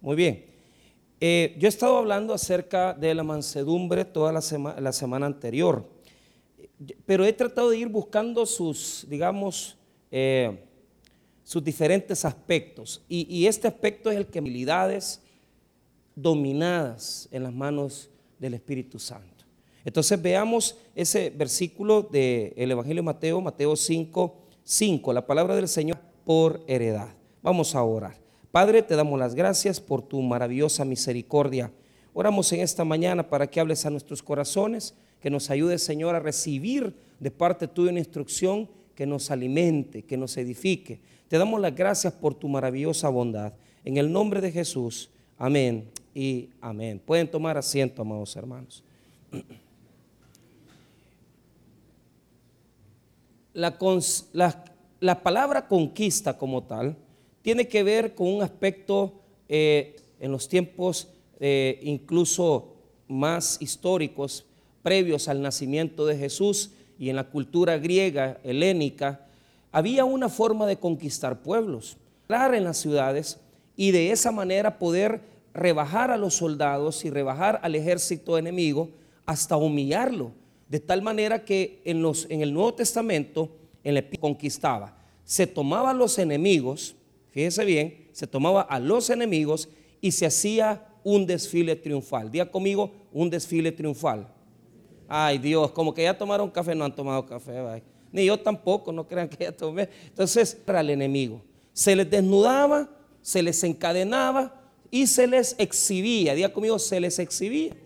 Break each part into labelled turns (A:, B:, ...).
A: Muy bien. Eh, yo he estado hablando acerca de la mansedumbre toda la, la semana anterior, pero he tratado de ir buscando sus, digamos, eh, sus diferentes aspectos. Y, este aspecto es el que habilidades dominadas en las manos del Espíritu Santo. Entonces veamos ese versículo del Evangelio de Mateo, Mateo 5, 5, la palabra del Señor por heredad. Vamos a orar. Padre, te damos las gracias por tu maravillosa misericordia. Oramos en esta mañana para que hables a nuestros corazones, que nos ayude, Señor, a recibir de parte tuya una instrucción que nos alimente, que nos edifique. Te damos las gracias por tu maravillosa bondad. En el nombre de Jesús, amén y amén. Pueden tomar asiento, amados hermanos. La, la, palabra conquista como tal tiene que ver con un aspecto eh, en los tiempos eh, incluso más históricos, previos al nacimiento de Jesús, y en la cultura griega, helénica, había una forma de conquistar pueblos, entrar en las ciudades y de esa manera poder rebajar a los soldados y rebajar al ejército enemigo hasta humillarlo, de tal manera que en, los, en el Nuevo Testamento en el conquistaba. Se tomaba a los enemigos, fíjese bien, se tomaba a los enemigos y se hacía un desfile triunfal. Diga conmigo, un desfile triunfal. Ay Dios, como que ya tomaron café, no han tomado café. Ni yo tampoco, no crean que ya tomé. Entonces, para el enemigo. Se les desnudaba, se les encadenaba y se les exhibía. Diga conmigo, se les exhibía.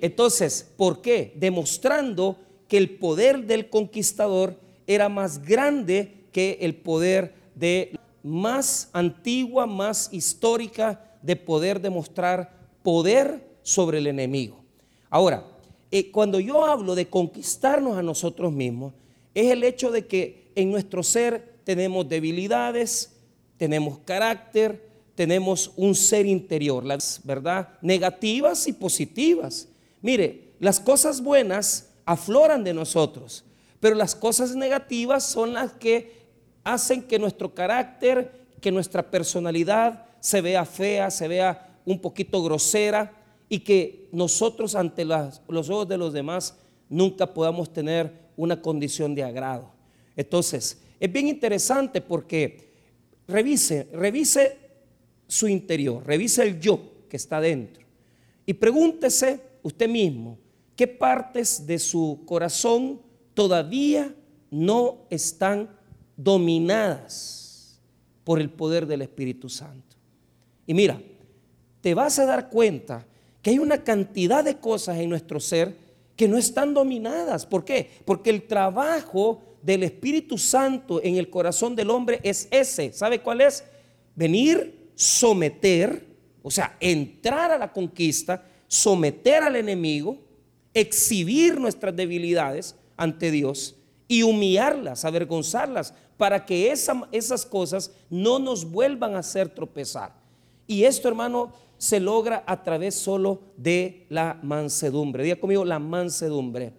A: Entonces, ¿por qué? Demostrando que el poder del conquistador era más grande que el poder de más antigua, más histórica de poder demostrar poder sobre el enemigo. Ahora, eh, cuando yo hablo de conquistarnos a nosotros mismos, es el hecho de que en nuestro ser tenemos debilidades, tenemos carácter, tenemos un ser interior, las verdad, negativas y positivas. Mire, las cosas buenas afloran de nosotros, pero las cosas negativas son las que hacen que nuestro carácter, que nuestra personalidad se vea fea, se vea un poquito grosera y que nosotros ante los ojos de los demás nunca podamos tener una condición de agrado. Entonces, es bien interesante porque revise, revise su interior, revise el yo que está dentro y pregúntese usted mismo, ¿qué partes de su corazón todavía no están dominadas por el poder del Espíritu Santo? Y mira, te vas a dar cuenta que hay una cantidad de cosas en nuestro ser que no están dominadas. ¿Por qué? Porque el trabajo del Espíritu Santo en el corazón del hombre es ese. ¿Sabe cuál es? Venir, someter, o sea, entrar a la conquista, someter al enemigo, exhibir nuestras debilidades ante Dios y humillarlas, avergonzarlas, para que esas cosas no nos vuelvan a hacer tropezar. Y esto, hermano, se logra a través solo de la mansedumbre. Diga conmigo la mansedumbre.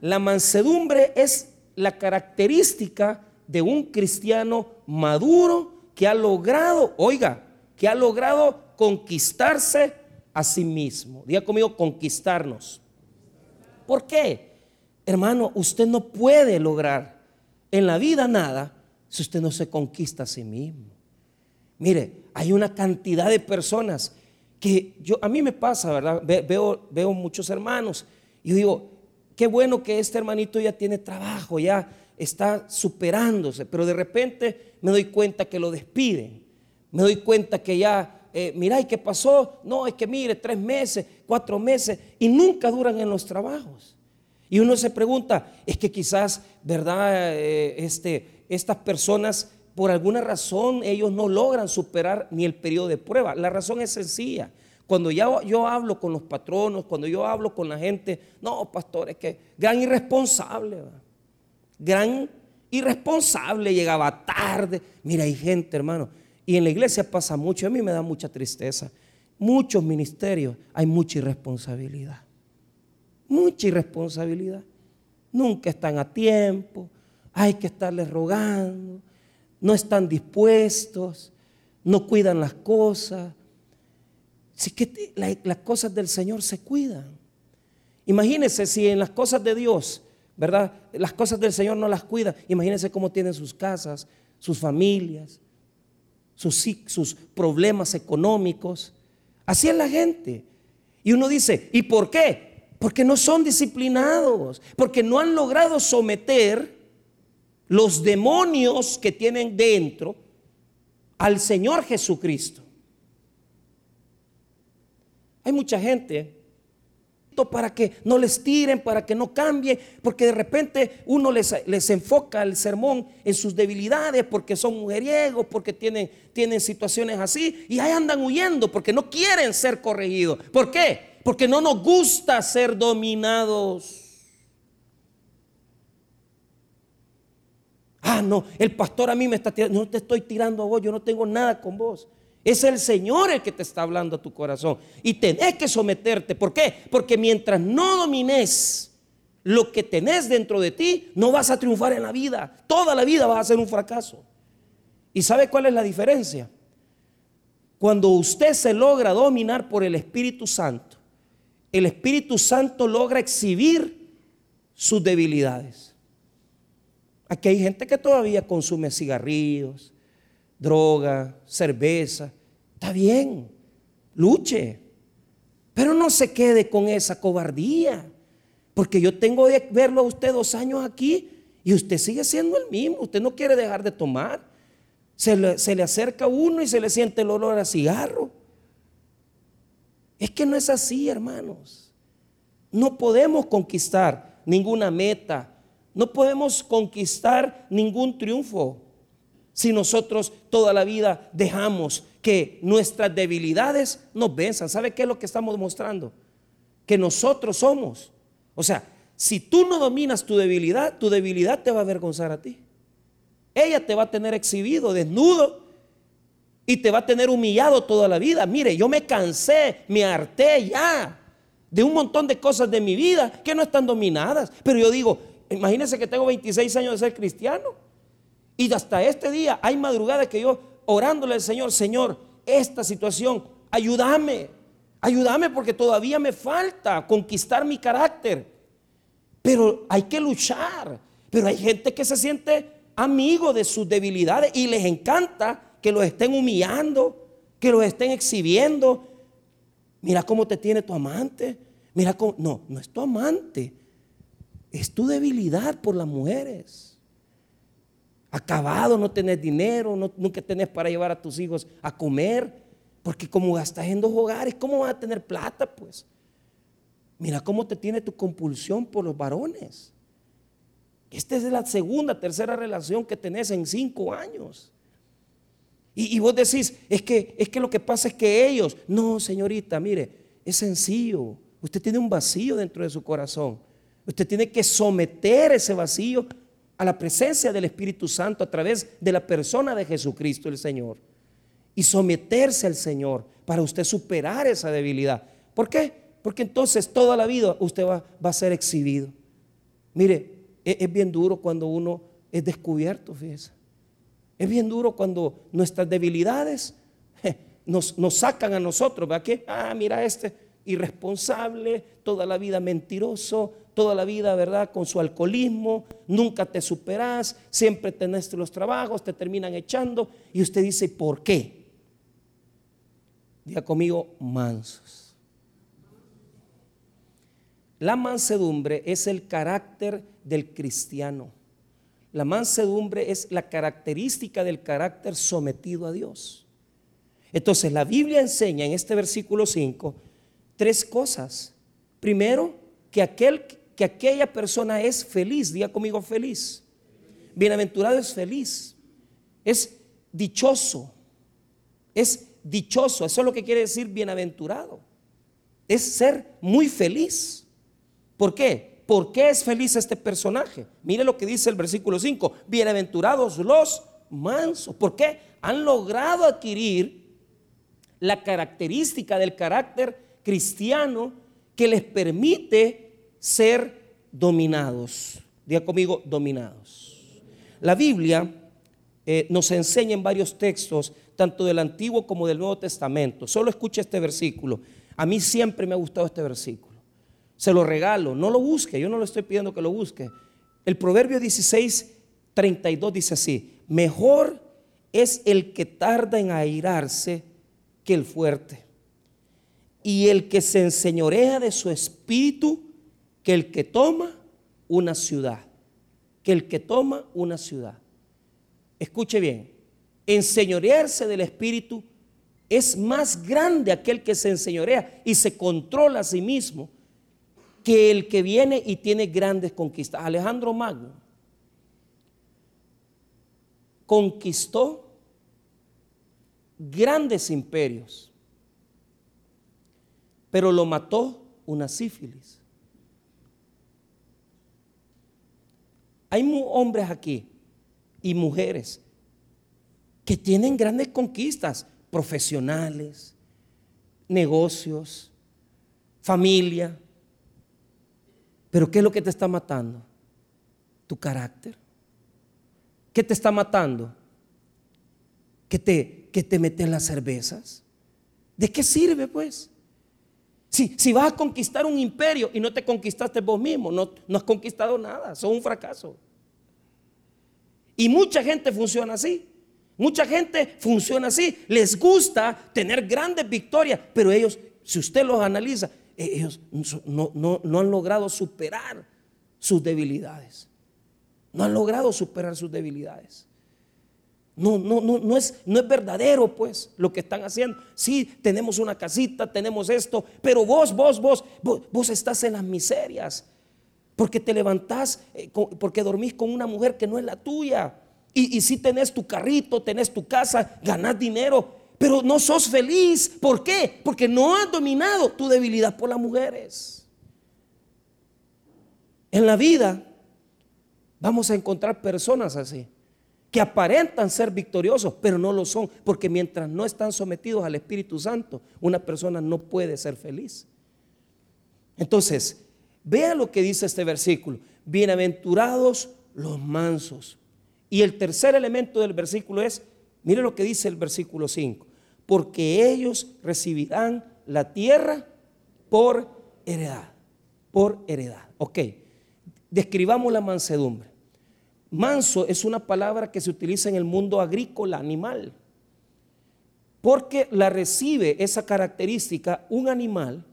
A: La mansedumbre es la característica de un cristiano maduro que ha logrado, oiga, que ha logrado conquistarse a sí mismo. Diga conmigo conquistarnos. ¿Por qué? Hermano, usted no puede lograr en la vida nada si usted no se conquista a sí mismo. Mire, hay una cantidad de personas que yo, a mí me pasa, ¿verdad? veo, veo muchos hermanos y digo, qué bueno que este hermanito ya tiene trabajo, ya está superándose, pero de repente me doy cuenta que lo despiden, me doy cuenta que ya, eh, mira, ¿y qué pasó? No, es que mire, tres meses, cuatro meses, y nunca duran en los trabajos. Y uno se pregunta, es que quizás, ¿verdad? Eh, este, estas personas por alguna razón ellos no logran superar ni el periodo de prueba. La razón es sencilla. Cuando ya yo hablo con los patronos, cuando yo hablo con la gente, no, pastor, es que gran irresponsable, gran irresponsable, llegaba tarde. Mira, hay gente, hermano, y en la iglesia pasa mucho, a mí me da mucha tristeza. Muchos ministerios hay mucha irresponsabilidad. Mucha irresponsabilidad. Nunca están a tiempo, hay que estarles rogando no están dispuestos, no cuidan las cosas, Si que las cosas del Señor se cuidan. Imagínense si en las cosas de Dios, ¿verdad? Las cosas del Señor no las cuida. Imagínense cómo tienen sus casas, sus familias, sus, sus problemas económicos. Así es la gente. Y uno dice, ¿y por qué? Porque no son disciplinados, porque no han logrado someter los demonios que tienen dentro al Señor Jesucristo. Hay mucha gente para que no les tiren, para que no cambien, porque de repente uno les, les enfoca el sermón en sus debilidades, porque son mujeriegos, porque tienen, tienen situaciones así, y ahí andan huyendo, porque no quieren ser corregidos. ¿Por qué? Porque no nos gusta ser dominados. Ah, no, el pastor a mí me está tirando, no te estoy tirando a vos, yo no tengo nada con vos. Es el Señor el que te está hablando a tu corazón. Y tenés que someterte. ¿Por qué? Porque mientras no domines lo que tenés dentro de ti, no vas a triunfar en la vida. Toda la vida vas a ser un fracaso. ¿Y sabe cuál es la diferencia? Cuando usted se logra dominar por el Espíritu Santo, el Espíritu Santo logra exhibir sus debilidades. Aquí hay gente que todavía consume cigarrillos, droga, cerveza. Está bien, luche. Pero no se quede con esa cobardía. Porque yo tengo de verlo a usted dos años aquí y usted sigue siendo el mismo. Usted no quiere dejar de tomar. Se le, se le acerca uno y se le siente el olor a cigarro. Es que no es así, hermanos. No podemos conquistar ninguna meta. No podemos conquistar ningún triunfo si nosotros toda la vida dejamos que nuestras debilidades nos venzan. ¿Sabe qué es lo que estamos mostrando? Que nosotros somos. O sea, si tú no dominas tu debilidad, tu debilidad te va a avergonzar a ti. Ella te va a tener exhibido, desnudo, y te va a tener humillado toda la vida. Mire, yo me cansé, me harté ya de un montón de cosas de mi vida que no están dominadas. Pero yo digo, imagínense que tengo 26 años de ser cristiano. Y hasta este día hay madrugadas que yo orándole al Señor, Señor, esta situación, ayúdame, ayúdame porque todavía me falta conquistar mi carácter. Pero hay que luchar. Pero hay gente que se siente amigo de sus debilidades y les encanta que los estén humillando, que los estén exhibiendo. Mira cómo te tiene tu amante. Mira cómo. No, no es tu amante. Es tu debilidad por las mujeres acabado, no tenés dinero, no, nunca tenés para llevar a tus hijos a comer, porque como gastas en dos hogares, ¿cómo vas a tener plata? Pues mira cómo te tiene tu compulsión por los varones. Esta es la segunda, tercera relación que tenés en cinco años. Y, vos decís, es que, es que lo que pasa es que ellos, no, señorita, mire, es sencillo. Usted tiene un vacío dentro de su corazón. Usted tiene que someter ese vacío a la presencia del Espíritu Santo a través de la persona de Jesucristo el Señor y someterse al Señor para usted superar esa debilidad. ¿Por qué? Porque entonces toda la vida usted va, a ser exhibido. Mire, es, es, bien duro cuando uno es descubierto, fíjese. Es bien duro cuando nuestras debilidades nos, sacan a nosotros, ¿verdad? Que, ah, mira este irresponsable, toda la vida mentiroso, toda la vida, ¿verdad? Con su alcoholismo, nunca te superás, siempre tenés los trabajos, te terminan echando y usted dice, ¿por qué? Diga conmigo, mansos. La mansedumbre es el carácter del cristiano. La mansedumbre es la característica del carácter sometido a Dios. Entonces la Biblia enseña en este versículo 5 tres cosas. Primero, que aquel que aquella persona es feliz, diga conmigo feliz. Bienaventurado es feliz, es dichoso, es dichoso, eso es lo que quiere decir bienaventurado, es ser muy feliz. ¿Por qué? ¿Por qué es feliz este personaje? Mire lo que dice el versículo 5, bienaventurados los mansos, ¿por qué? Han logrado adquirir la característica del carácter cristiano que les permite ser dominados. Diga conmigo, dominados. La Biblia, eh, nos enseña en varios textos, tanto del Antiguo como del Nuevo Testamento. Solo escucha este versículo. A mí siempre me ha gustado este versículo. Se lo regalo, no lo busque, yo no le estoy pidiendo que lo busque. El Proverbio 16, 32 dice así, mejor es el que tarda en airarse que el fuerte, y el que se enseñorea de su espíritu que el que toma una ciudad, que el que toma una ciudad. Escuche bien, enseñorearse del espíritu es más grande aquel que se enseñorea y se controla a sí mismo que el que viene y tiene grandes conquistas. Alejandro Magno conquistó grandes imperios, pero lo mató una sífilis. Hay hombres aquí y mujeres que tienen grandes conquistas profesionales, negocios, familia. Pero ¿qué es lo que te está matando? Tu carácter. ¿Qué te está matando? Que te, que te meten las cervezas. ¿De qué sirve pues? Si, si, vas a conquistar un imperio y no te conquistaste vos mismo, no, no has conquistado nada, sos un fracaso. Y mucha gente funciona así. Mucha gente funciona así. Les gusta tener grandes victorias, pero ellos, si usted los analiza, ellos no, no han logrado superar sus debilidades. No han logrado superar sus debilidades. No, no, no, no, es, no es verdadero, pues, lo que están haciendo. Sí, tenemos una casita, tenemos esto, pero vos, vos, vos, vos, vos estás en las miserias. Porque te levantás, eh, porque dormís con una mujer que no es la tuya. Y, si tenés tu carrito, tenés tu casa, ganás dinero, pero no sos feliz. ¿Por qué? Porque no has dominado tu debilidad por las mujeres. En la vida vamos a encontrar personas así, que aparentan ser victoriosos, pero no lo son, porque mientras no están sometidos al Espíritu Santo, una persona no puede ser feliz. Entonces, vea lo que dice este versículo. Bienaventurados los mansos, y el tercer elemento del versículo es, mire lo que dice el versículo 5, porque ellos recibirán la tierra por heredad, por heredad. Ok, describamos la mansedumbre. Manso es una palabra que se utiliza en el mundo agrícola, animal, porque la recibe esa característica un animal,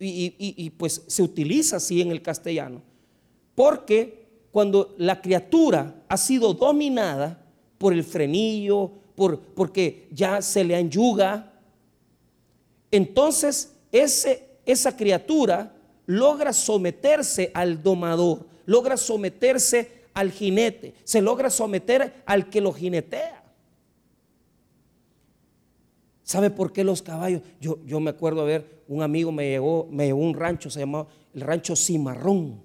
A: y, y pues se utiliza así en el castellano, porque cuando la criatura ha sido dominada por el frenillo, por, porque ya se le anyuga, entonces ese, esa criatura logra someterse al domador, logra someterse al jinete, se logra someter al que lo jinetea. ¿Sabe por qué los caballos? Yo, yo me acuerdo, a ver, un amigo me llegó, me llegó un rancho, se llamaba el rancho Cimarrón.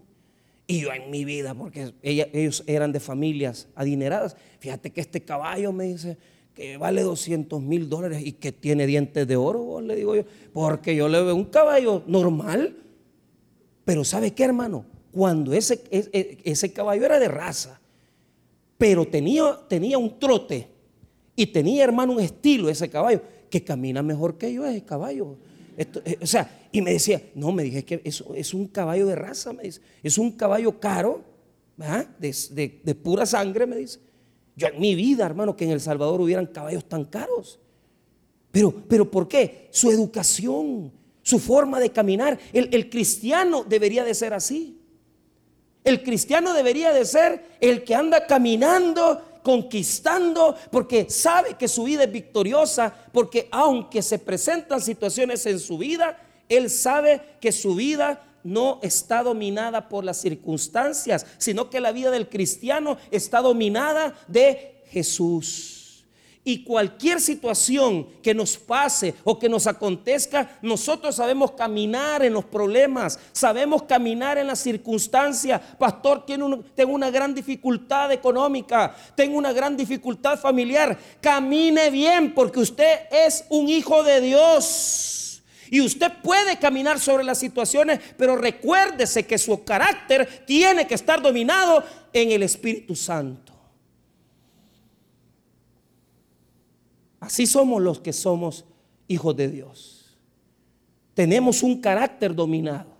A: Y yo en mi vida, porque ellos eran de familias adineradas, fíjate que este caballo me dice vale 200 mil dólares y que tiene dientes de oro, le digo yo, porque yo le veo un caballo normal, pero ¿sabe qué hermano? Cuando ese, ese, caballo era de raza, pero tenía, tenía un trote y tenía hermano un estilo ese caballo, que camina mejor que yo ese caballo. Eh, o sea, y me decía, no, me dije que eso es un caballo de raza, me dice, es un caballo caro, de, pura sangre, me dice. Yo en mi vida, hermano, que en El Salvador hubieran caballos tan caros. Pero, pero ¿por qué? Su educación, su forma de caminar. El, el cristiano debería de ser así. El cristiano debería de ser el que anda caminando conquistando, porque sabe que su vida es victoriosa, porque aunque se presentan situaciones en su vida, él sabe que su vida no está dominada por las circunstancias, sino que la vida del cristiano está dominada de Jesús. Y cualquier situación que nos pase o que nos acontezca, nosotros sabemos caminar en los problemas, sabemos caminar en las circunstancias. Pastor, tengo una gran dificultad económica, tengo una gran dificultad familiar. Camine bien porque usted es un hijo de Dios. Y usted puede caminar sobre las situaciones, pero recuérdese que su carácter tiene que estar dominado en el Espíritu Santo. Así somos los que somos hijos de Dios. Tenemos un carácter dominado.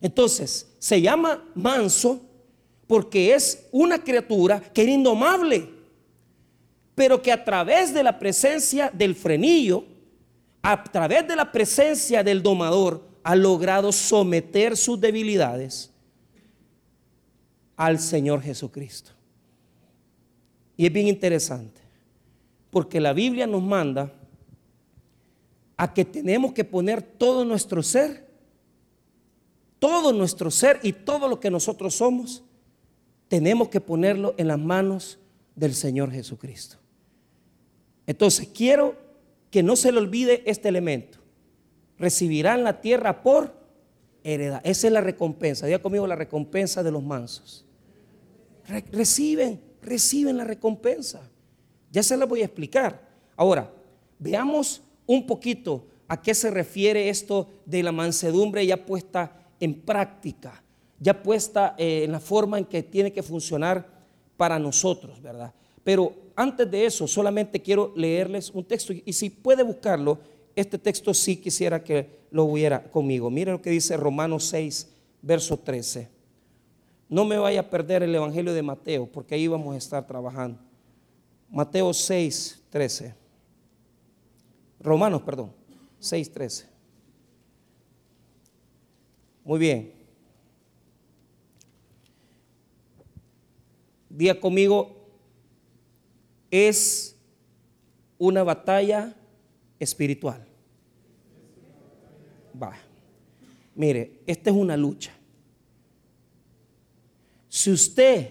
A: Entonces, se llama manso porque es una criatura que era indomable, pero que a través de la presencia del frenillo, a través de la presencia del domador, ha logrado someter sus debilidades al Señor Jesucristo. Y es bien interesante, porque la Biblia nos manda a que tenemos que poner todo nuestro ser, todo nuestro ser y todo lo que nosotros somos, tenemos que ponerlo en las manos del Señor Jesucristo. Entonces, quiero que no se le olvide este elemento. Recibirán la tierra por heredad. Esa es la recompensa. Diga conmigo la recompensa de los mansos. reciben, reciben la recompensa. Ya se la voy a explicar. Ahora, veamos un poquito a qué se refiere esto de la mansedumbre ya puesta en práctica, ya puesta eh, en la forma en que tiene que funcionar para nosotros, ¿verdad? Pero antes de eso, solamente quiero leerles un texto y si puede buscarlo, este texto sí quisiera que lo hubiera conmigo. Miren lo que dice Romanos 6, verso 13. No me vaya a perder el Evangelio de Mateo, porque ahí vamos a estar trabajando. Mateo 6, 13. Romanos, perdón, 6, 13. Muy bien. Día conmigo, es una batalla espiritual. Va. Mire, esta es una lucha. Si usted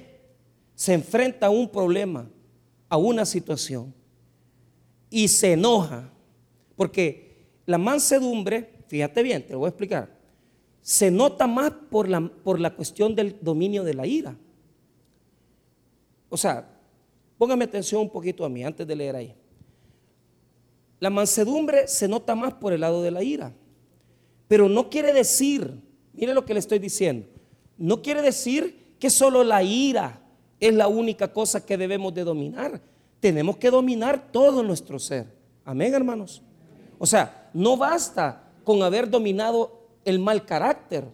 A: se enfrenta a un problema, a una situación, y se enoja, porque la mansedumbre, fíjate bien, te lo voy a explicar, se nota más por la, por la cuestión del dominio de la ira. O sea, póngame atención un poquito a mí antes de leer ahí. La mansedumbre se nota más por el lado de la ira. Pero no quiere decir, mire lo que le estoy diciendo, no quiere decir que solo la ira es la única cosa que debemos de dominar. Tenemos que dominar todo nuestro ser. Amén, hermanos. O sea, no basta con haber dominado el mal carácter.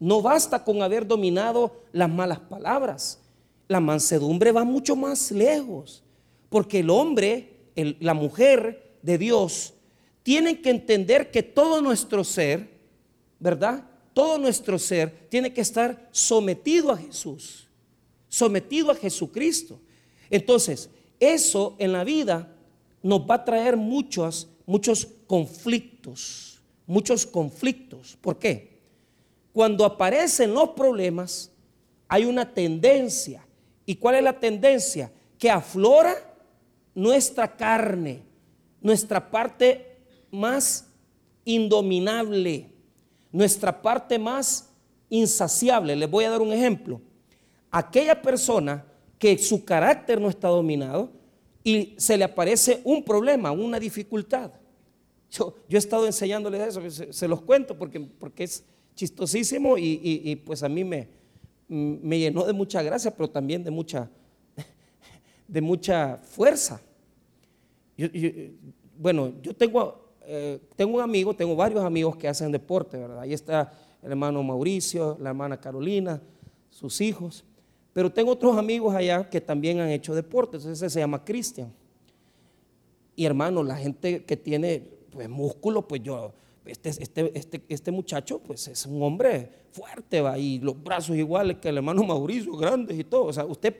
A: No basta con haber dominado las malas palabras. La mansedumbre va mucho más lejos. Porque el hombre, la mujer, de Dios tienen que entender que todo nuestro ser, ¿verdad? Todo nuestro ser tiene que estar sometido a Jesús, sometido a Jesucristo. Entonces, eso en la vida nos va a traer muchos, muchos conflictos, muchos conflictos. ¿Por qué? Cuando aparecen los problemas, hay una tendencia. ¿Y cuál es la tendencia? Que aflora nuestra carne, nuestra parte más indominable, nuestra parte más insaciable. Les voy a dar un ejemplo. Aquella persona que su carácter no está dominado y se le aparece un problema, una dificultad. Yo, he estado enseñándoles eso, se, los cuento porque, porque es chistosísimo y, pues a mí me, me llenó de mucha gracia, pero también de mucha, de mucha fuerza bueno, yo tengo, eh, tengo un amigo, tengo varios amigos que hacen deporte, ¿verdad? Ahí está el hermano Mauricio, la hermana Carolina, sus hijos. Pero tengo otros amigos allá que también han hecho deporte, entonces se llama Cristian. Y hermano, la gente que tiene pues músculo, pues yo, este, este, este, este muchacho pues es un hombre fuerte, va, y los brazos iguales que el hermano Mauricio, grandes y todo. O sea, usted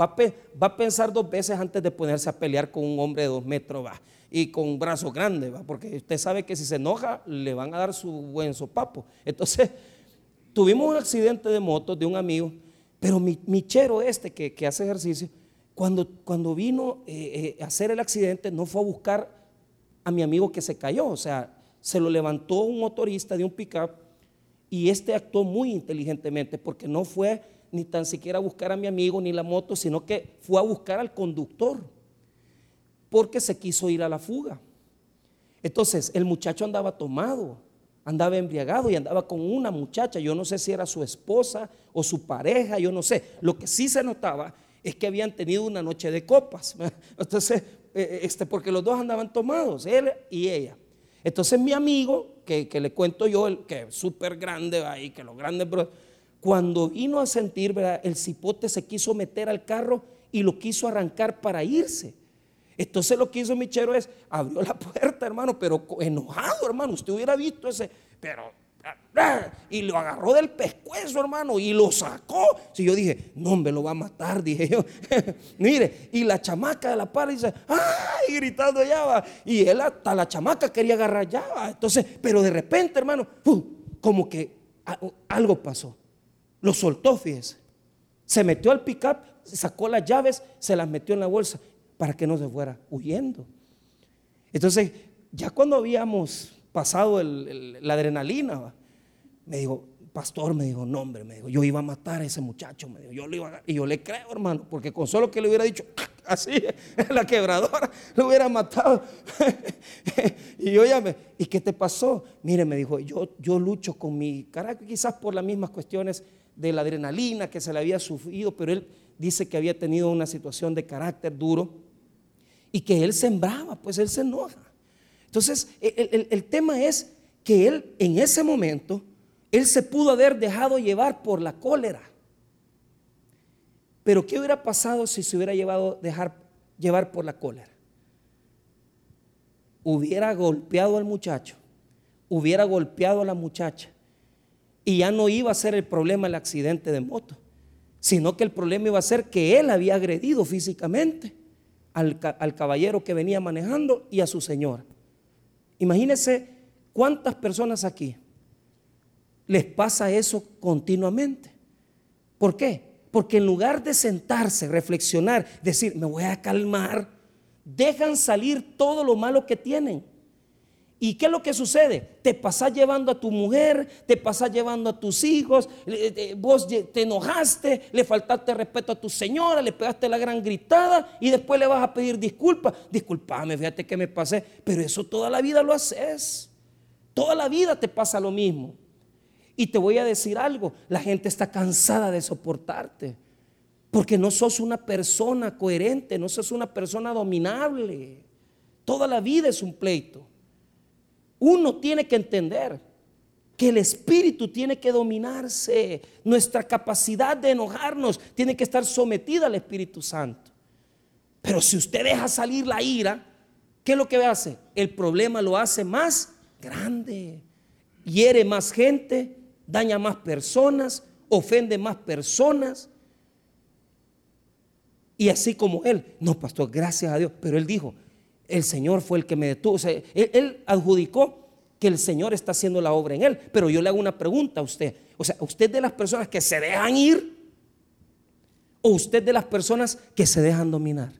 A: va a, pensar dos veces antes de ponerse a pelear con un hombre de dos metros va, y con un brazo grande, ¿va? porque usted sabe que si se enoja le van a dar su buen sopapo. Entonces, tuvimos un accidente de moto de un amigo, pero mi, chero este que, hace ejercicio, cuando, cuando vino eh, eh, a hacer el accidente, no fue a buscar a mi amigo que se cayó, o sea, se lo levantó un motorista de un pickup y este actuó muy inteligentemente porque no fue ni tan siquiera a buscar a mi amigo ni la moto, sino que fue a buscar al conductor, porque se quiso ir a la fuga. Entonces, el muchacho andaba tomado, andaba embriagado y andaba con una muchacha, yo no sé si era su esposa o su pareja, yo no sé. Lo que sí se notaba es que habían tenido una noche de copas. Entonces, eh, este, porque los dos andaban tomados, él y ella. Entonces mi amigo, que, le cuento yo, el, que es súper grande ahí, que los grandes, cuando vino a sentir, el cipote se quiso meter al carro y lo quiso arrancar para irse. Entonces lo que hizo Michero es, abrió la puerta, hermano, pero enojado, hermano. Usted hubiera visto ese, pero y lo agarró del pescuezo, hermano, y lo sacó. Si yo dije, no, me lo va a matar, dije yo. Mire, y la chamaca de la par dice, ¡ay! gritando allá va. Y él hasta la chamaca quería agarrar ya Entonces, pero de repente, hermano, como que algo pasó. Lo soltó, fíjese. Se metió al pickup, sacó las llaves, se las metió en la bolsa para que no se fuera huyendo. Entonces, ya cuando habíamos pasado la adrenalina, me dijo, pastor, me dijo, no hombre, me dijo, yo iba a matar a ese muchacho, me dijo, yo le iba y yo le creo, hermano, porque con solo que le hubiera dicho así, la quebradora, lo hubiera matado. y yo ya me, ¿y qué te pasó? Mire, me dijo, yo, yo lucho con mi carácter, quizás por las mismas cuestiones de la adrenalina que se le había sufrido, pero él dice que había tenido una situación de carácter duro y que él sembraba, pues él se enoja. Entonces, el, tema es que él en ese momento, él se pudo haber dejado llevar por la cólera. Pero ¿qué hubiera pasado si se hubiera llevado dejar llevar por la cólera? Hubiera golpeado al muchacho, hubiera golpeado a la muchacha y ya no iba a ser el problema el accidente de moto, sino que el problema iba a ser que él había agredido físicamente al, al caballero que venía manejando y a su señora. Imagínense cuántas personas aquí les pasa eso continuamente. ¿Por qué? Porque en lugar de sentarse, reflexionar, decir, me voy a calmar, dejan salir todo lo malo que tienen ¿Y qué es lo que sucede? Te pasas llevando a tu mujer, te pasas llevando a tus hijos, vos te enojaste, le faltaste respeto a tu señora, le pegaste la gran gritada y después le vas a pedir disculpas. Disculpame, fíjate que me pasé, pero eso toda la vida lo haces. Toda la vida te pasa lo mismo. Y te voy a decir algo, la gente está cansada de soportarte, porque no sos una persona coherente, no sos una persona dominable. Toda la vida es un pleito. Uno tiene que entender que el espíritu tiene que dominarse. Nuestra capacidad de enojarnos tiene que estar sometida al Espíritu Santo. Pero si usted deja salir la ira, ¿qué es lo que hace? El problema lo hace más grande. Hiere más gente, daña más personas, ofende más personas. Y así como él, no, pastor, gracias a Dios, pero él dijo, el Señor fue el que me detuvo. O sea, él, adjudicó que el Señor está haciendo la obra en él. Pero yo le hago una pregunta a usted. O sea, ¿usted de las personas que se dejan ir? ¿O usted de las personas que se dejan dominar?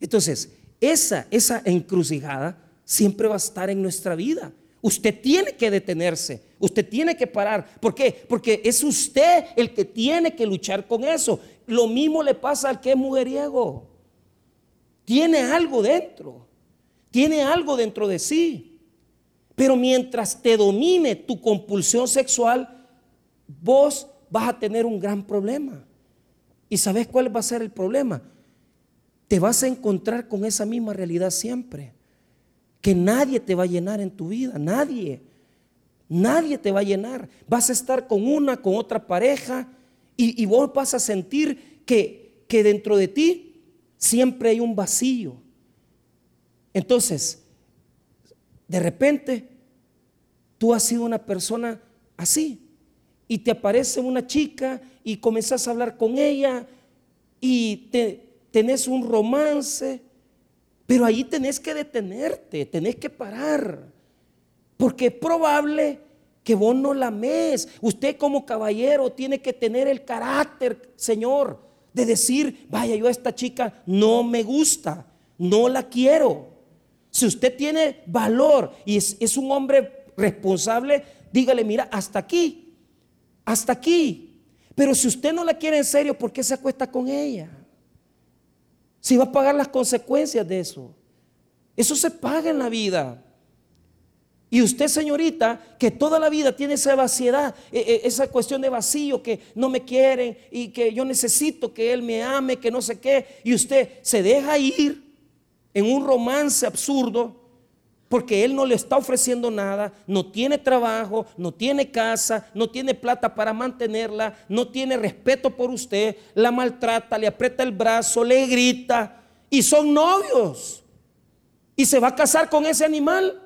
A: Entonces, esa, esa encrucijada siempre va a estar en nuestra vida. Usted tiene que detenerse, usted tiene que parar. ¿Por qué? Porque es usted el que tiene que luchar con eso. Lo mismo le pasa al que es mujeriego tiene algo dentro, tiene algo dentro de sí. Pero mientras te domine tu compulsión sexual, vos vas a tener un gran problema. ¿Y sabes cuál va a ser el problema? Te vas a encontrar con esa misma realidad siempre. Que nadie te va a llenar en tu vida, nadie. Nadie te va a llenar. Vas a estar con una, con otra pareja y, vos vas a sentir que, que dentro de ti Siempre hay un vacío. Entonces, de repente, tú has sido una persona así y te aparece una chica y comenzás a hablar con ella y te, tenés un romance, pero ahí tenés que detenerte, tenés que parar, porque es probable que vos no la ames. Usted como caballero tiene que tener el carácter, Señor, de decir, vaya, yo a esta chica no me gusta, no la quiero. Si usted tiene valor y es, un hombre responsable, dígale, mira, hasta aquí, hasta aquí. Pero si usted no la quiere en serio, ¿por qué se acuesta con ella? Si va a pagar las consecuencias de eso. Eso se paga en la vida. Y usted, señorita, que toda la vida tiene esa vaciedad, e, e, esa cuestión de vacío, que no me quieren y que yo necesito que Él me ame, que no sé qué, y usted se deja ir, en un romance absurdo porque él no le está ofreciendo nada, no tiene trabajo, no tiene casa, no tiene plata para mantenerla, no tiene respeto por usted, la maltrata, le aprieta el brazo, le grita y son novios. Y se va a casar con ese animal.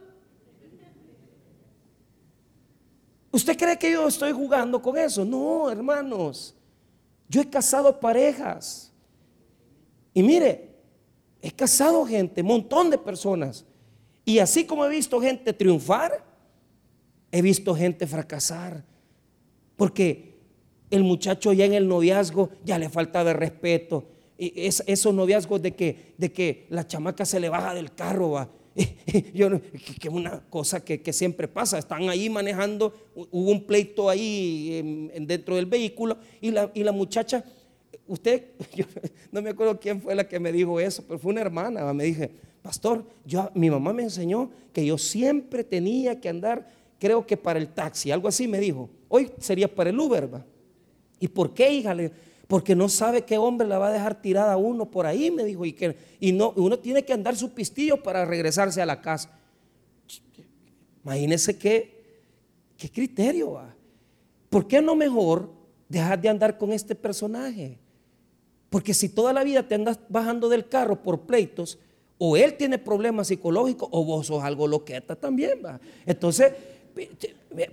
A: ¿Usted cree que yo estoy jugando con eso? No, hermanos. Yo he casado parejas. Y mire, he casado gente, montón de personas. Y así como he visto gente triunfar, he visto gente fracasar. Porque el muchacho ya en el noviazgo ya le falta de respeto. Y esos noviazgos de que, de que la chamaca se le baja del carro, va. Yo, que es una cosa que, siempre pasa. Están ahí manejando, hubo un pleito ahí dentro del vehículo y la, y la muchacha, usted, no me acuerdo quién fue la que me dijo eso, pero fue una hermana. Me dije, pastor, yo, mi mamá me enseñó que yo siempre tenía que andar, creo que para el taxi, algo así me dijo. Hoy sería para el Uber, ¿va? ¿Y por qué, hija? Porque no sabe qué hombre la va a dejar tirada uno por ahí, me dijo. Y, que, y no, uno tiene que andar su pistillo para regresarse a la casa. Imagínese qué, qué criterio va. ¿Por qué no mejor dejar de andar con este personaje? Porque si toda la vida te andas bajando del carro por pleitos, o él tiene problemas psicológicos o vos sos algo loqueta también, va. Entonces,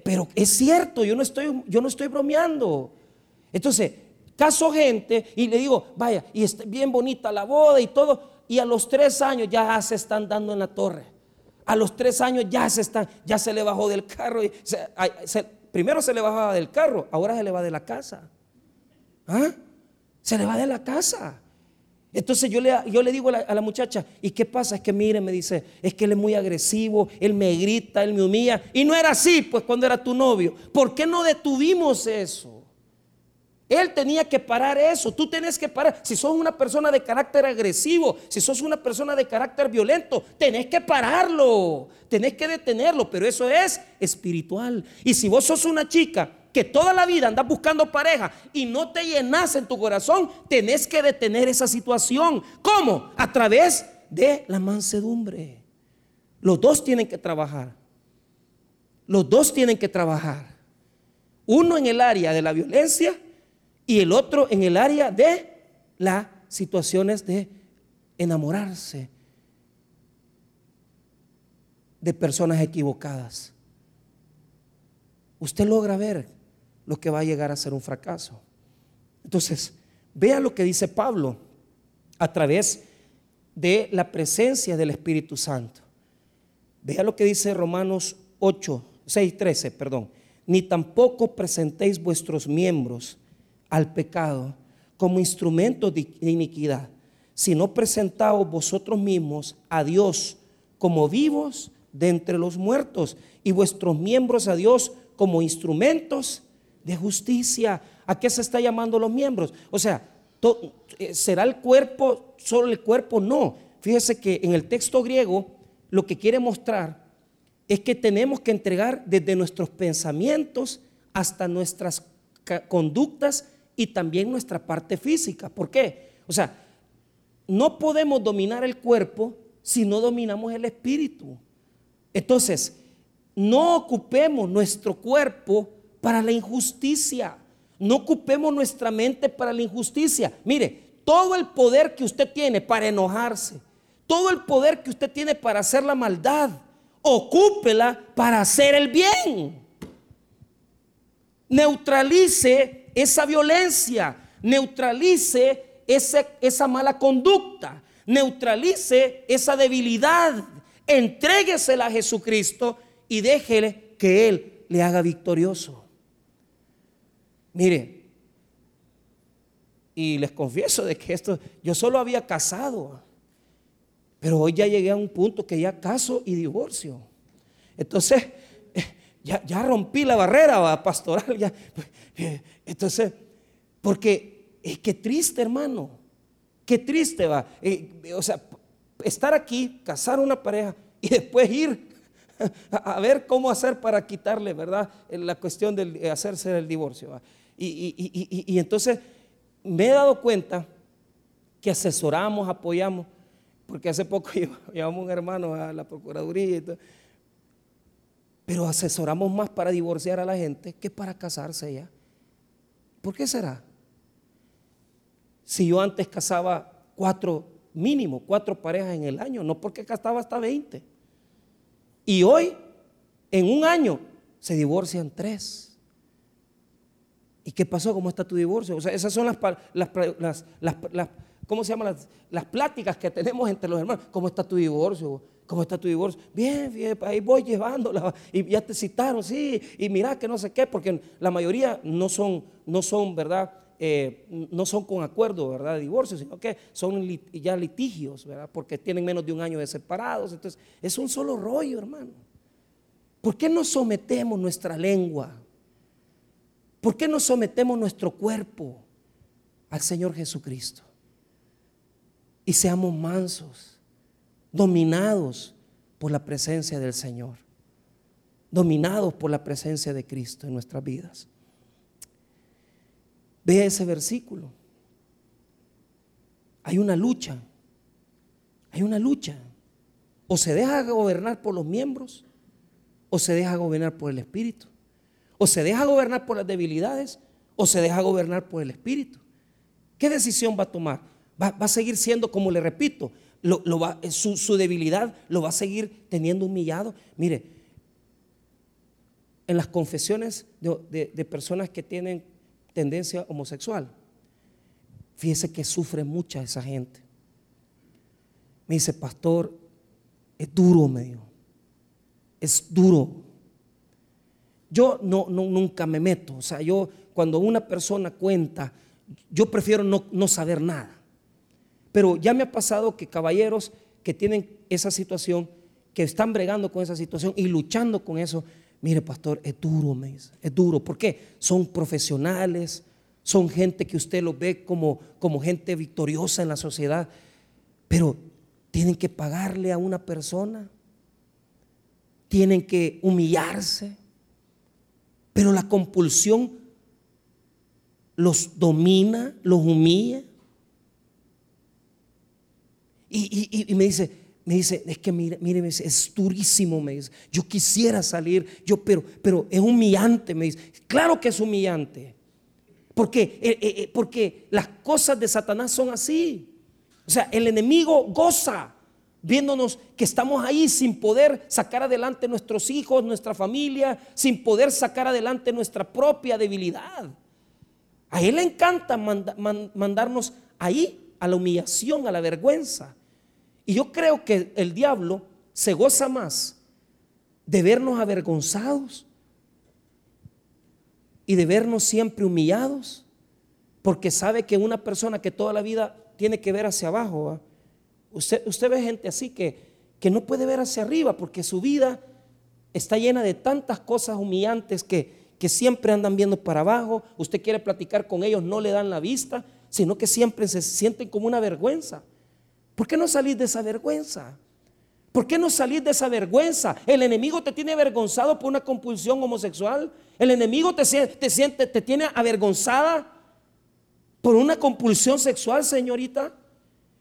A: pero es cierto, yo no estoy, yo no estoy bromeando. Entonces, caso gente y le digo, vaya, y está bien bonita la boda y todo, y a los tres años ya se están dando en la torre. A los tres años ya se están, ya se le bajó del carro. Y primero se le bajaba del carro, ahora se le va de la casa. ¿Ah? Se le va de la casa. Entonces yo le, yo le digo a la, muchacha, ¿y qué pasa? Es que mire, me dice, es que él es muy agresivo, él me grita, él me humilla. Y no era así, pues cuando era tu novio. ¿Por qué no detuvimos eso? Él tenía que parar eso, tú tenés que parar. Si sos una persona de carácter agresivo, si sos una persona de carácter violento, tenés que pararlo, tenés que detenerlo, pero eso es espiritual. Y si vos sos una chica que toda la vida andas buscando pareja y no te llenas en tu corazón, tenés que detener esa situación. ¿Cómo? A través de la mansedumbre. Los dos tienen que trabajar. Los dos tienen que trabajar. Uno en el área de la violencia y el otro en el área de las situaciones de enamorarse de personas equivocadas. Usted logra ver lo que va a llegar a ser un fracaso. Entonces, vea lo que dice Pablo a través de la presencia del Espíritu Santo. Vea lo que dice Romanos 8, 6, 13, perdón. Ni tampoco presentéis vuestros miembros al pecado como instrumentos de iniquidad, sino presentaos vosotros mismos a Dios como vivos de entre los muertos y vuestros miembros a Dios como instrumentos de justicia. ¿A qué se está llamando los miembros? O sea, eh, ¿será el cuerpo solo el cuerpo? No. Fíjese que en el texto griego lo que quiere mostrar es que tenemos que entregar desde nuestros pensamientos hasta nuestras conductas y también nuestra parte física. ¿Por qué? O sea, no podemos dominar el cuerpo si no dominamos el espíritu. Entonces, no ocupemos nuestro cuerpo para la injusticia. No ocupemos nuestra mente para la injusticia. Mire, todo el poder que usted tiene para enojarse, todo el poder que usted tiene para hacer la maldad, ocúpela para hacer el bien. Neutralice esa violencia, neutralice esa mala conducta, neutralice esa debilidad, entréguesela a Jesucristo y déjele que Él le haga victorioso. Mire, y les confieso de que esto, yo solo había casado, pero hoy ya llegué a un punto que ya caso y divorcio. Entonces, ya, rompí la barrera pastoral. Ya. Entonces, porque es que triste, hermano. Qué triste va. Eh, o sea, estar aquí, casar una pareja y después ir a, ver cómo hacer para quitarle, ¿verdad? La cuestión de hacerse el divorcio. ¿va? Y, entonces me he dado cuenta que asesoramos, apoyamos, porque hace poco llevamos un hermano a la Procuraduría y todo, pero asesoramos más para divorciar a la gente que para casarse ya. ¿Por qué será? Si yo antes casaba cuatro, mínimo, cuatro parejas en el año, no porque casaba hasta 20. Y hoy, en un año, se divorcian tres. ¿Y qué pasó? ¿Cómo está tu divorcio? O sea, esas son las, las, las, ¿cómo se llaman? Las, pláticas que tenemos entre los hermanos. ¿Cómo está tu divorcio? ¿Cómo está tu divorcio? Bien, bien, ahí voy llevándola. Y ya te citaron, sí. Y mira que no sé qué, porque la mayoría no son, no son ¿verdad? Eh, no son con acuerdo, ¿verdad? De divorcio, sino que son ya litigios, ¿verdad? Porque tienen menos de un año de separados. Entonces, es un solo rollo, hermano. ¿Por qué no sometemos nuestra lengua? ¿Por qué no sometemos nuestro cuerpo al Señor Jesucristo? Y seamos mansos dominados por la presencia del Señor, dominados por la presencia de Cristo en nuestras vidas. Vea ese versículo. Hay una lucha, hay una lucha. O se deja gobernar por los miembros, o se deja gobernar por el Espíritu. O se deja gobernar por las debilidades, o se deja gobernar por el Espíritu. ¿Qué decisión va a tomar? Va, va a seguir siendo, como le repito, lo, va, su, debilidad lo va a seguir teniendo humillado. Mire, en las confesiones de, personas que tienen tendencia homosexual, fíjese que sufre mucha esa gente. Me dice, pastor, es duro, medio. Es duro. Yo no, nunca me meto. O sea, yo cuando una persona cuenta, yo prefiero no, no saber nada. Pero ya me ha pasado que caballeros que tienen esa situación, que están bregando con esa situación y luchando con eso, mire pastor, es duro, es duro. ¿Por qué? Son profesionales, son gente que usted los ve como, como gente victoriosa en la sociedad, pero tienen que pagarle a una persona, tienen que humillarse, pero la compulsión los domina, los humilla. Y, me dice, me dice, es que mire, mire, es durísimo, me dice. Yo quisiera salir, yo, pero, pero es humillante, me dice. Claro que es humillante. Porque, eh, eh, eh, porque las cosas de Satanás son así. O sea, el enemigo goza viéndonos que estamos ahí sin poder sacar adelante nuestros hijos, nuestra familia, sin poder sacar adelante nuestra propia debilidad. A él le encanta mandarnos ahí a la humillación, a la vergüenza. Y yo creo que el diablo se goza más de vernos avergonzados y de vernos siempre humillados, porque sabe que una persona que toda la vida tiene que ver hacia abajo, usted, usted ve gente así que, que no puede ver hacia arriba porque su vida está llena de tantas cosas humillantes que, que siempre andan viendo para abajo, usted quiere platicar con ellos, no le dan la vista, sino que siempre se sienten como una vergüenza. ¿Por qué no salir de esa vergüenza? ¿Por qué no salir de esa vergüenza? El enemigo te tiene avergonzado por una compulsión homosexual. El enemigo te, te, siente, te tiene avergonzada por una compulsión sexual, señorita.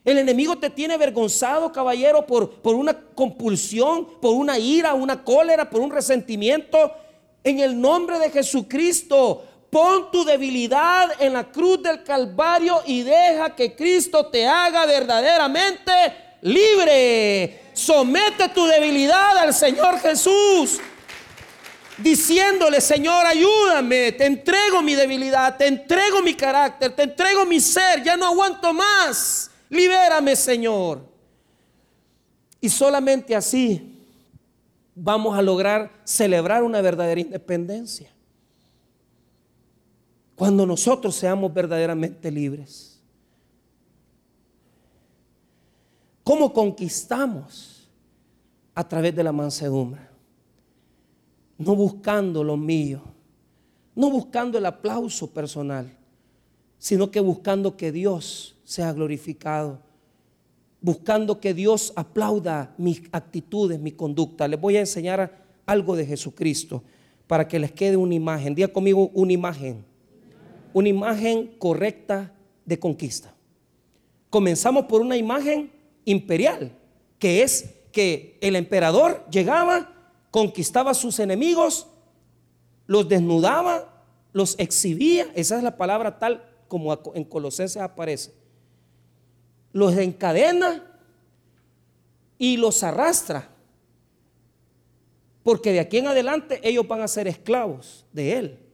A: El enemigo te tiene avergonzado, caballero, por, por una compulsión, por una ira, una cólera, por un resentimiento. En el nombre de Jesucristo, Pon tu debilidad en la cruz del Calvario y deja que Cristo te haga verdaderamente libre. Somete tu debilidad al Señor Jesús. Diciéndole, Señor, ayúdame, te entrego mi debilidad, te entrego mi carácter, te entrego mi ser, ya no aguanto más. Libérame, Señor. Y solamente así vamos a lograr celebrar una verdadera independencia cuando nosotros seamos verdaderamente libres. ¿Cómo conquistamos? A través de la mansedumbre. No buscando lo mío, no buscando el aplauso personal, sino que buscando que Dios sea glorificado, buscando que Dios aplauda mis actitudes, mi conducta. Les voy a enseñar algo de Jesucristo para que les quede una imagen. Diga conmigo una imagen una imagen correcta de conquista. Comenzamos por una imagen imperial, que es que el emperador llegaba, conquistaba a sus enemigos, los desnudaba, los exhibía, esa es la palabra tal como en Colosenses aparece, los encadena y los arrastra, porque de aquí en adelante ellos van a ser esclavos de él.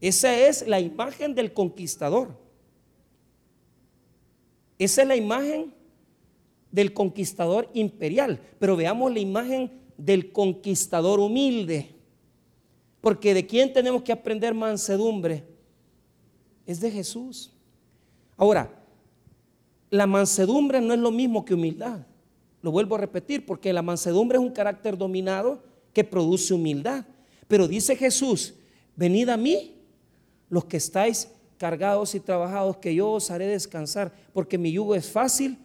A: Esa es la imagen del conquistador. Esa es la imagen del conquistador imperial. Pero veamos la imagen del conquistador humilde. Porque de quién tenemos que aprender mansedumbre? Es de Jesús. Ahora, la mansedumbre no es lo mismo que humildad. Lo vuelvo a repetir, porque la mansedumbre es un carácter dominado que produce humildad. Pero dice Jesús, venid a mí los que estáis cargados y trabajados, que yo os haré descansar, porque mi yugo es fácil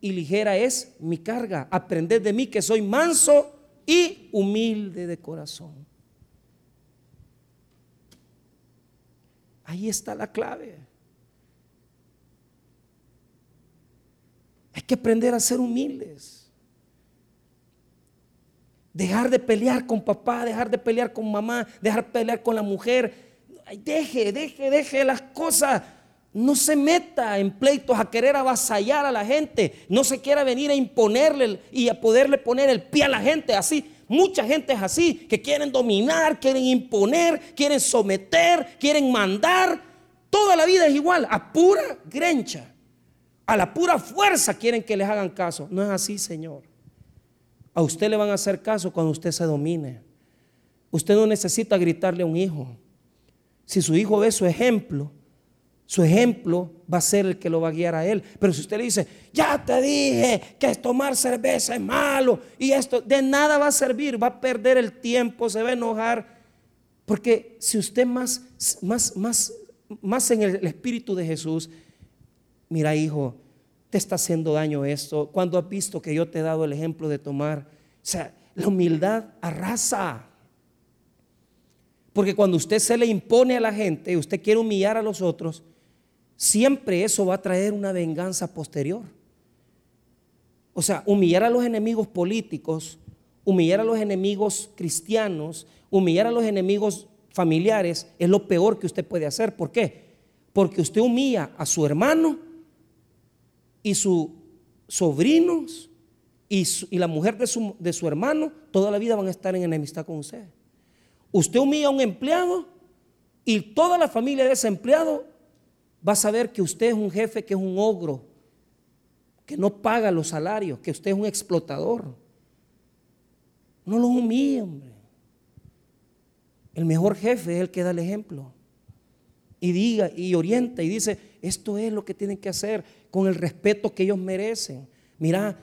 A: y ligera es mi carga. Aprended de mí que soy manso y humilde de corazón. Ahí está la clave. Hay que aprender a ser humildes. Dejar de pelear con papá, dejar de pelear con mamá, dejar de pelear con la mujer, deje, deje, deje las cosas. No se meta en pleitos a querer avasallar a la gente. No se quiera venir a imponerle y a poderle poner el pie a la gente así. Mucha gente es así, que quieren dominar, quieren imponer, quieren someter, quieren mandar. Toda la vida es igual, a pura grencha. A la pura fuerza quieren que les hagan caso. No es así, Señor. A usted le van a hacer caso cuando usted se domine. Usted no necesita gritarle a un hijo. Si su hijo ve su ejemplo, su ejemplo va a ser el que lo va a guiar a él. Pero si usted le dice, ya te dije que tomar cerveza es malo y esto, de nada va a servir, va a perder el tiempo, se va a enojar. Porque si usted más, más, más, más en el espíritu de Jesús, mira hijo, te está haciendo daño esto. Cuando has visto que yo te he dado el ejemplo de tomar, o sea, la humildad arrasa. Porque cuando usted se le impone a la gente usted quiere humillar a los otros, siempre eso va a traer una venganza posterior. O sea, humillar a los enemigos políticos, humillar a los enemigos cristianos, humillar a los enemigos familiares es lo peor que usted puede hacer. ¿Por qué? Porque usted humilla a su hermano y sus sobrinos y, y la mujer de su, de su hermano, toda la vida van a estar en enemistad con usted. Usted humilla a un empleado y toda la familia de ese empleado va a saber que usted es un jefe que es un ogro, que no paga los salarios, que usted es un explotador. No los humille, hombre. El mejor jefe es el que da el ejemplo. Y diga y orienta y dice, esto es lo que tienen que hacer con el respeto que ellos merecen. Mira,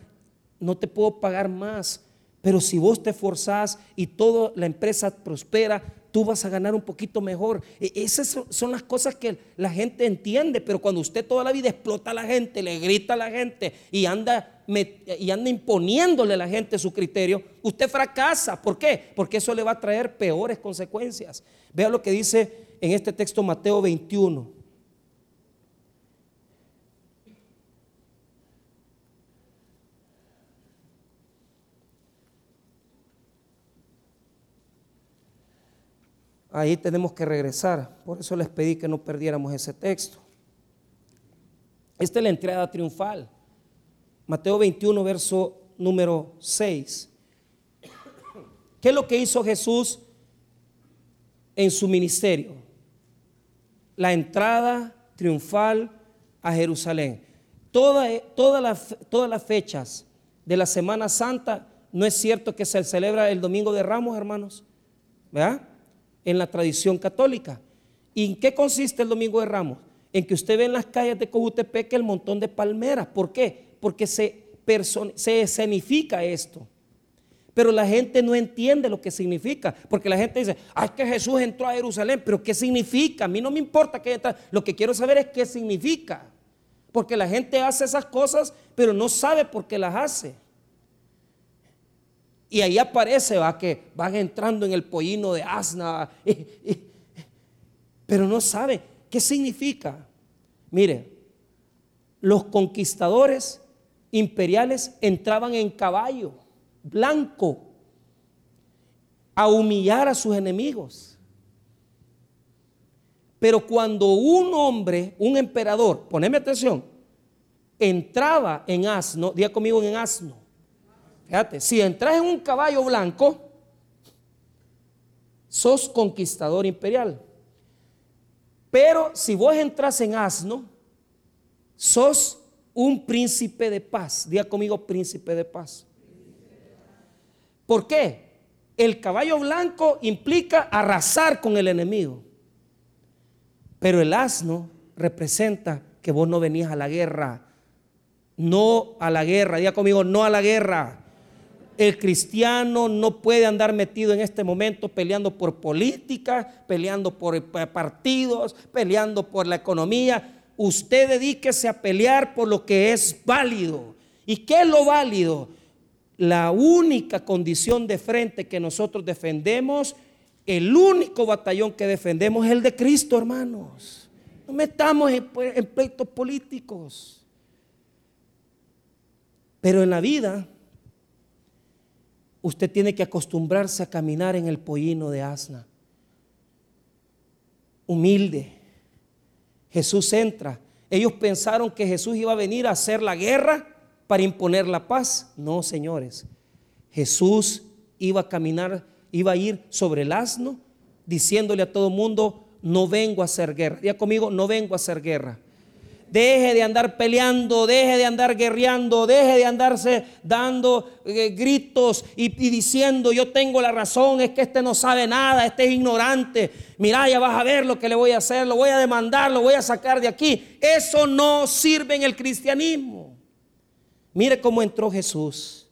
A: no te puedo pagar más, pero si vos te esforzás y toda la empresa prospera, tú vas a ganar un poquito mejor. E, esas son las cosas que la gente entiende, pero cuando usted toda la vida explota a la gente, le grita a la gente y anda, y anda imponiéndole a la gente su criterio, usted fracasa. ¿Por qué? Porque eso le va a traer peores consecuencias. Vea lo que dice en este texto Mateo 21. Ahí tenemos que regresar. Por eso les pedí que no perdiéramos ese texto. Esta es la entrada triunfal. Mateo 21, verso número 6. ¿Qué es lo que hizo Jesús en su ministerio? La entrada triunfal a Jerusalén. Toda, todas las fechas de la Semana Santa, no es cierto que se celebra el Domingo de Ramos, hermanos. ¿Verdad? En la tradición católica. ¿Y en qué consiste el Domingo de Ramos? En que usted ve en las calles de Cojutepec el montón de palmeras. ¿Por qué? Porque se, se escenifica esto. Pero la gente no entiende lo que significa. Porque la gente dice, ay, que Jesús entró a Jerusalén. Pero ¿qué significa? A mí no me importa que entra. Lo que quiero saber es qué significa. Porque la gente hace esas cosas, pero no sabe por qué las hace. Y ahí aparece, va, que van entrando en el pollino de asna, pero no sabe qué significa. Mire, los conquistadores imperiales entraban en caballo blanco a humillar a sus enemigos. Pero cuando un hombre, un emperador, poneme atención, entraba en asno, diga conmigo en asno. Fíjate, si entras en un caballo blanco, sos conquistador imperial. Pero si vos entras en asno, sos un príncipe de paz. Diga conmigo príncipe de paz. ¿Por qué? El caballo blanco implica arrasar con el enemigo. Pero el asno representa que vos no venías a la guerra. No a la guerra. Diga conmigo, no a la guerra. El cristiano no puede andar metido en este momento peleando por política, peleando por eh, partidos, peleando por la economía. Usted dedíquese a pelear por lo que es válido. ¿Y qué es lo válido? La única condición de frente que nosotros defendemos el único batallón que defendemos es el de Cristo, hermanos. No metamos en, en pleitos políticos. Pero en la vida, usted tiene que acostumbrarse a caminar en el pollino de asna. Humilde. Jesús entra. Ellos pensaron que Jesús iba a venir a hacer la guerra para imponer la paz. No, señores. Jesús iba a caminar iba a ir sobre el asno diciéndole a todo mundo, no vengo a hacer guerra. Diga conmigo, no vengo a hacer guerra. Deje de andar peleando, deje de andar guerreando, deje de andarse dando eh, gritos y, diciendo yo tengo la razón, es que este no sabe nada, este es ignorante. Mira, ya vas a ver lo que le voy a hacer, lo voy a demandar, lo voy a sacar de aquí. Eso no sirve en el cristianismo. Mire cómo entró Jesús.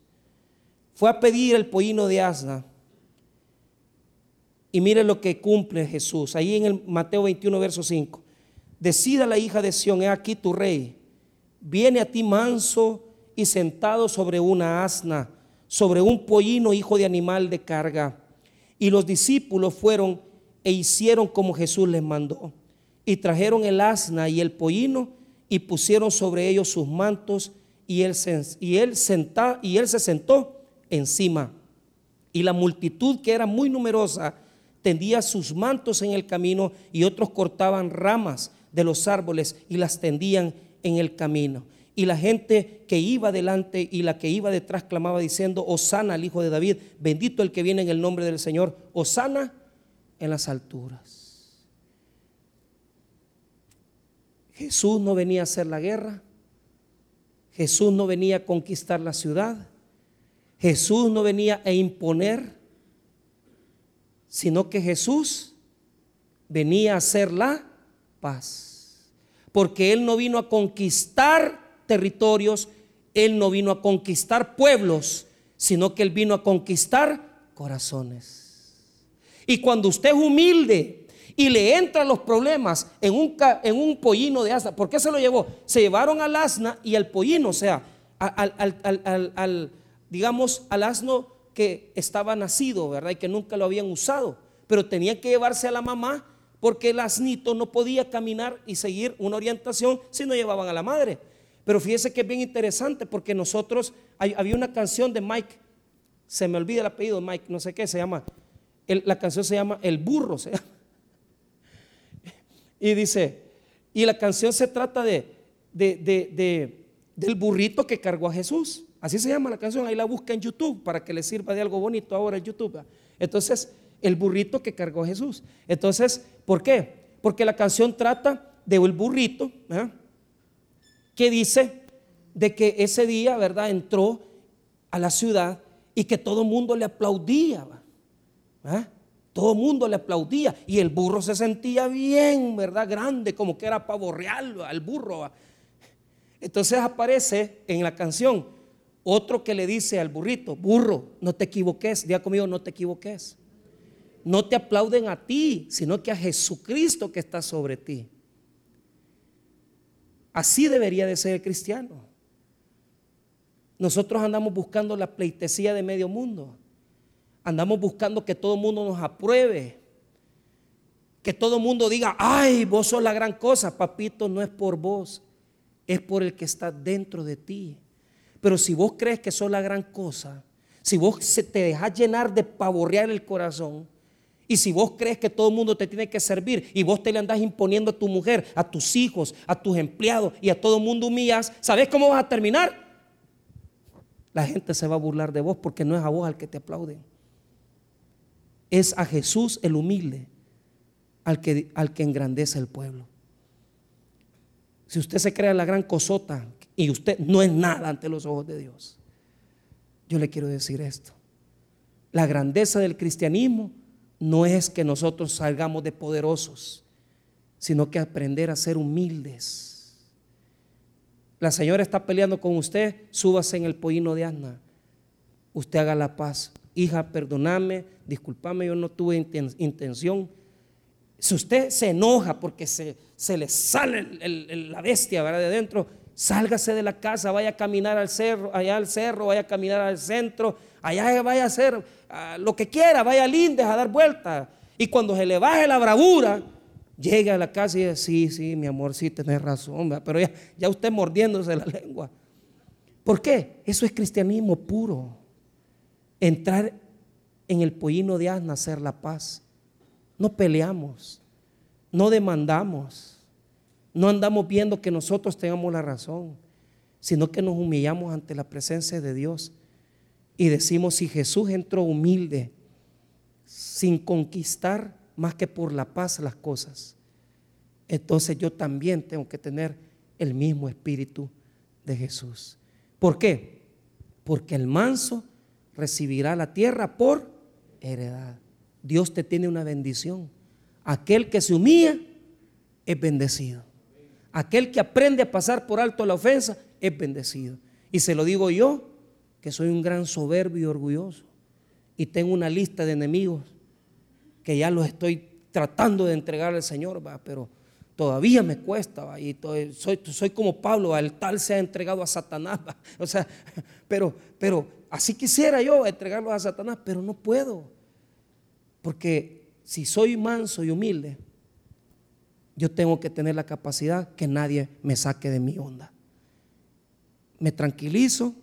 A: Fue a pedir el pollino de asna y mire lo que cumple Jesús. Ahí en el Mateo 21, verso 5. Decida la hija de Sión, he aquí tu rey. Viene a ti manso y sentado sobre una asna, sobre un pollino hijo de animal de carga. Y los discípulos fueron e hicieron como Jesús les mandó. Y trajeron el asna y el pollino y pusieron sobre ellos sus mantos y él, y él, senta, y él se sentó encima. Y la multitud que era muy numerosa tendía sus mantos en el camino y otros cortaban ramas de los árboles y las tendían en el camino. Y la gente que iba delante y la que iba detrás clamaba diciendo, Osana al Hijo de David, bendito el que viene en el nombre del Señor, Osana en las alturas. Jesús no venía a hacer la guerra, Jesús no venía a conquistar la ciudad, Jesús no venía a imponer, sino que Jesús venía a hacer la paz. Porque Él no vino a conquistar territorios, Él no vino a conquistar pueblos, sino que Él vino a conquistar corazones. Y cuando usted es humilde y le entran los problemas en un, en un pollino de asna, ¿por qué se lo llevó? Se llevaron al asna y al pollino, o sea, al digamos, al asno que estaba nacido, ¿verdad? Y que nunca lo habían usado, pero tenían que llevarse a la mamá porque el asnito no podía caminar y seguir una orientación si no llevaban a la madre. Pero fíjese que es bien interesante porque nosotros, había una canción de Mike, se me olvida el apellido Mike, no sé qué, se llama, la canción se llama El burro, Y dice, y la canción se trata de, de, del burrito que cargó a Jesús. Así se llama la canción, ahí la busca en YouTube para que le sirva de algo bonito ahora en YouTube. Entonces, el burrito que cargó Jesús. Entonces, ¿por qué? Porque la canción trata de un burrito que dice de que ese día, ¿verdad? Entró a la ciudad y que todo el mundo le aplaudía. Todo el mundo le aplaudía y el burro se sentía bien, ¿verdad? Grande, como que era pavo real al burro. Entonces aparece en la canción otro que le dice al burrito, burro, no te equivoques, diga conmigo, no te equivoques. No te aplauden a ti, sino que a Jesucristo que está sobre ti. Así debería de ser el cristiano. Nosotros andamos buscando la pleitesía de medio mundo. Andamos buscando que todo el mundo nos apruebe. Que todo el mundo diga, ay, vos sos la gran cosa. Papito, no es por vos, es por el que está dentro de ti. Pero si vos crees que sos la gran cosa, si vos te dejas llenar de pavorrear el corazón, y si vos crees que todo el mundo te tiene que servir y vos te le andás imponiendo a tu mujer, a tus hijos, a tus empleados y a todo el mundo humillas, ¿sabes cómo vas a terminar? La gente se va a burlar de vos porque no es a vos al que te aplauden. Es a Jesús el humilde al que, al que engrandece el pueblo. Si usted se crea la gran cosota y usted no es nada ante los ojos de Dios, yo le quiero decir esto. La grandeza del cristianismo no es que nosotros salgamos de poderosos, sino que aprender a ser humildes. La señora está peleando con usted, súbase en el pollino de asna. Usted haga la paz. Hija, perdóname, discúlpame, yo no tuve intención. Si usted se enoja porque se, se le sale la bestia de dentro, sálgase de la casa, vaya a caminar al cerro, allá al cerro, vaya a caminar al centro, allá vaya a hacer lo que quiera, vaya a Lindes a dar vueltas. Y cuando se le baje la bravura, llega a la casa y dice, sí, sí, mi amor, sí, tenés razón, pero ya, ya usted mordiéndose la lengua. ¿Por qué? Eso es cristianismo puro. Entrar en el pollino de asna, hacer la paz. No peleamos, no demandamos, no andamos viendo que nosotros tengamos la razón, sino que nos humillamos ante la presencia de Dios y decimos, si Jesús entró humilde, sin conquistar más que por la paz las cosas, entonces yo también tengo que tener el mismo espíritu de Jesús. ¿Por qué? Porque el manso recibirá la tierra por heredad. Dios te tiene una bendición. Aquel que se humilla es bendecido. Aquel que aprende a pasar por alto la ofensa es bendecido. Y se lo digo yo, que soy un gran soberbio y orgulloso y tengo una lista de enemigos que ya los estoy tratando de entregar al Señor, ¿va? pero todavía me cuesta, y soy, soy, como Pablo, el tal se ha entregado a Satanás, o sea, pero, pero así quisiera yo entregarlo a Satanás, pero no puedo, porque si soy manso y humilde, yo tengo que tener la capacidad que nadie me saque de mi onda. Me tranquilizo,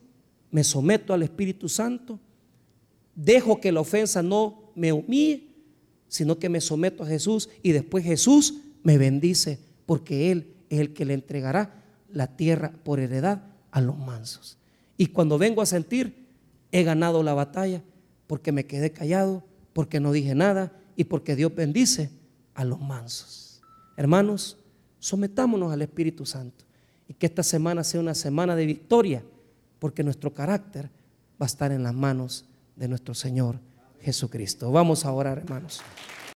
A: me someto al Espíritu Santo, dejo que la ofensa no me humille, sino que me someto a Jesús y después Jesús me bendice porque Él es el que le entregará la tierra por heredad a los mansos. Y cuando vengo a sentir, he ganado la batalla porque me quedé callado, porque no dije nada y porque Dios bendice a los mansos. Hermanos, sometámonos al Espíritu Santo y que esta semana sea una semana de victoria porque nuestro carácter va a estar en las manos de nuestro Señor Jesucristo. Vamos a orar, hermanos.